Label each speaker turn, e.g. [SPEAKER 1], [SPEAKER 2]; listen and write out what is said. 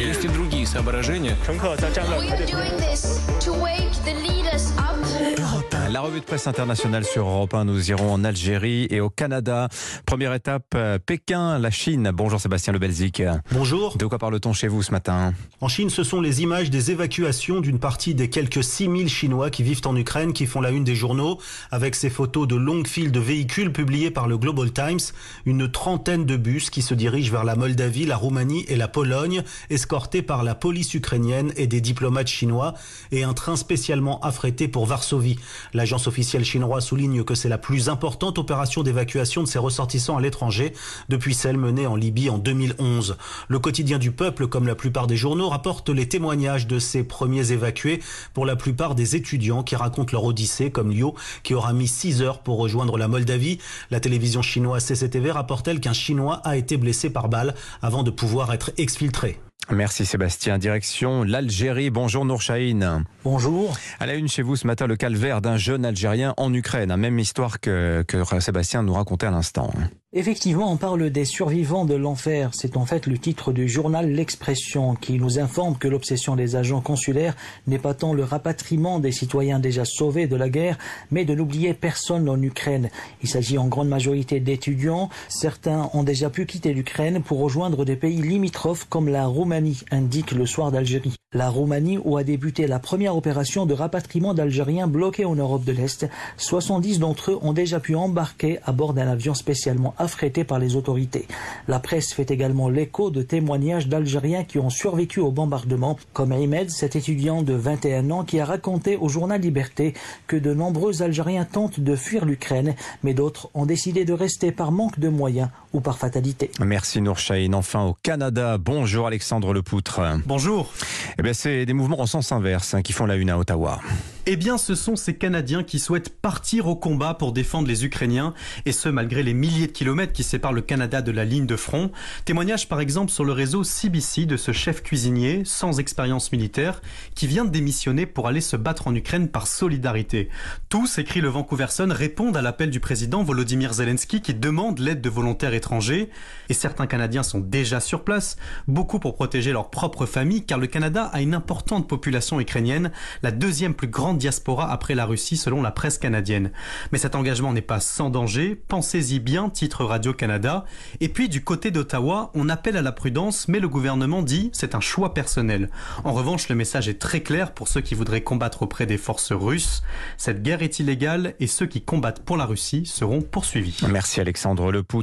[SPEAKER 1] Есть и другие соображения.
[SPEAKER 2] La revue de presse internationale sur Europe 1, nous irons en Algérie et au Canada. Première étape, euh, Pékin, la Chine. Bonjour Sébastien Le Belzic.
[SPEAKER 3] Bonjour.
[SPEAKER 2] De quoi parle-t-on chez vous ce matin?
[SPEAKER 3] En Chine, ce sont les images des évacuations d'une partie des quelques 6000 Chinois qui vivent en Ukraine qui font la une des journaux, avec ces photos de longues files de véhicules publiées par le Global Times, une trentaine de bus qui se dirigent vers la Moldavie, la Roumanie et la Pologne, escortés par la police ukrainienne et des diplomates chinois, et un train spécialement affrété pour Varsovie. L'agence officielle chinoise souligne que c'est la plus importante opération d'évacuation de ses ressortissants à l'étranger depuis celle menée en Libye en 2011. Le quotidien du peuple, comme la plupart des journaux, rapporte les témoignages de ces premiers évacués, pour la plupart des étudiants qui racontent leur odyssée, comme Liu, qui aura mis 6 heures pour rejoindre la Moldavie. La télévision chinoise CCTV rapporte-t-elle qu'un Chinois a été blessé par balle avant de pouvoir être exfiltré.
[SPEAKER 2] Merci Sébastien. Direction l'Algérie. Bonjour Nour Chahine.
[SPEAKER 4] Bonjour.
[SPEAKER 2] À la une chez vous ce matin, le calvaire d'un jeune Algérien en Ukraine. Même histoire que, que Sébastien nous racontait à l'instant.
[SPEAKER 4] Effectivement, on parle des survivants de l'enfer. C'est en fait le titre du journal L'Expression qui nous informe que l'obsession des agents consulaires n'est pas tant le rapatriement des citoyens déjà sauvés de la guerre, mais de n'oublier personne en Ukraine. Il s'agit en grande majorité d'étudiants. Certains ont déjà pu quitter l'Ukraine pour rejoindre des pays limitrophes comme la Roumanie, indique le soir d'Algérie. La Roumanie où a débuté la première opération de rapatriement d'Algériens bloqués en Europe de l'Est. 70 d'entre eux ont déjà pu embarquer à bord d'un avion spécialement affrété par les autorités. La presse fait également l'écho de témoignages d'Algériens qui ont survécu au bombardement, comme Ahmed, cet étudiant de 21 ans qui a raconté au journal Liberté que de nombreux Algériens tentent de fuir l'Ukraine, mais d'autres ont décidé de rester par manque de moyens ou par fatalité.
[SPEAKER 2] Merci Nour Chahine. Enfin au Canada, bonjour Alexandre Lepoutre.
[SPEAKER 5] Bonjour.
[SPEAKER 2] Eh c'est des mouvements en sens inverse hein, qui font la une à Ottawa.
[SPEAKER 5] Eh bien, ce sont ces Canadiens qui souhaitent partir au combat pour défendre les Ukrainiens, et ce malgré les milliers de kilomètres qui séparent le Canada de la ligne de front. Témoignage par exemple sur le réseau CBC de ce chef cuisinier sans expérience militaire qui vient de démissionner pour aller se battre en Ukraine par solidarité. Tous, écrit le Vancouver Sun, répondent à l'appel du président Volodymyr Zelensky qui demande l'aide de volontaires étrangers. Et certains Canadiens sont déjà sur place, beaucoup pour protéger leur propre famille, car le Canada a une importante population ukrainienne, la deuxième plus grande diaspora après la Russie selon la presse canadienne. Mais cet engagement n'est pas sans danger, pensez-y bien, titre Radio-Canada. Et puis du côté d'Ottawa, on appelle à la prudence, mais le gouvernement dit c'est un choix personnel. En revanche, le message est très clair pour ceux qui voudraient combattre auprès des forces russes. Cette guerre est illégale et ceux qui combattent pour la Russie seront poursuivis.
[SPEAKER 2] Merci Alexandre Lepoutre.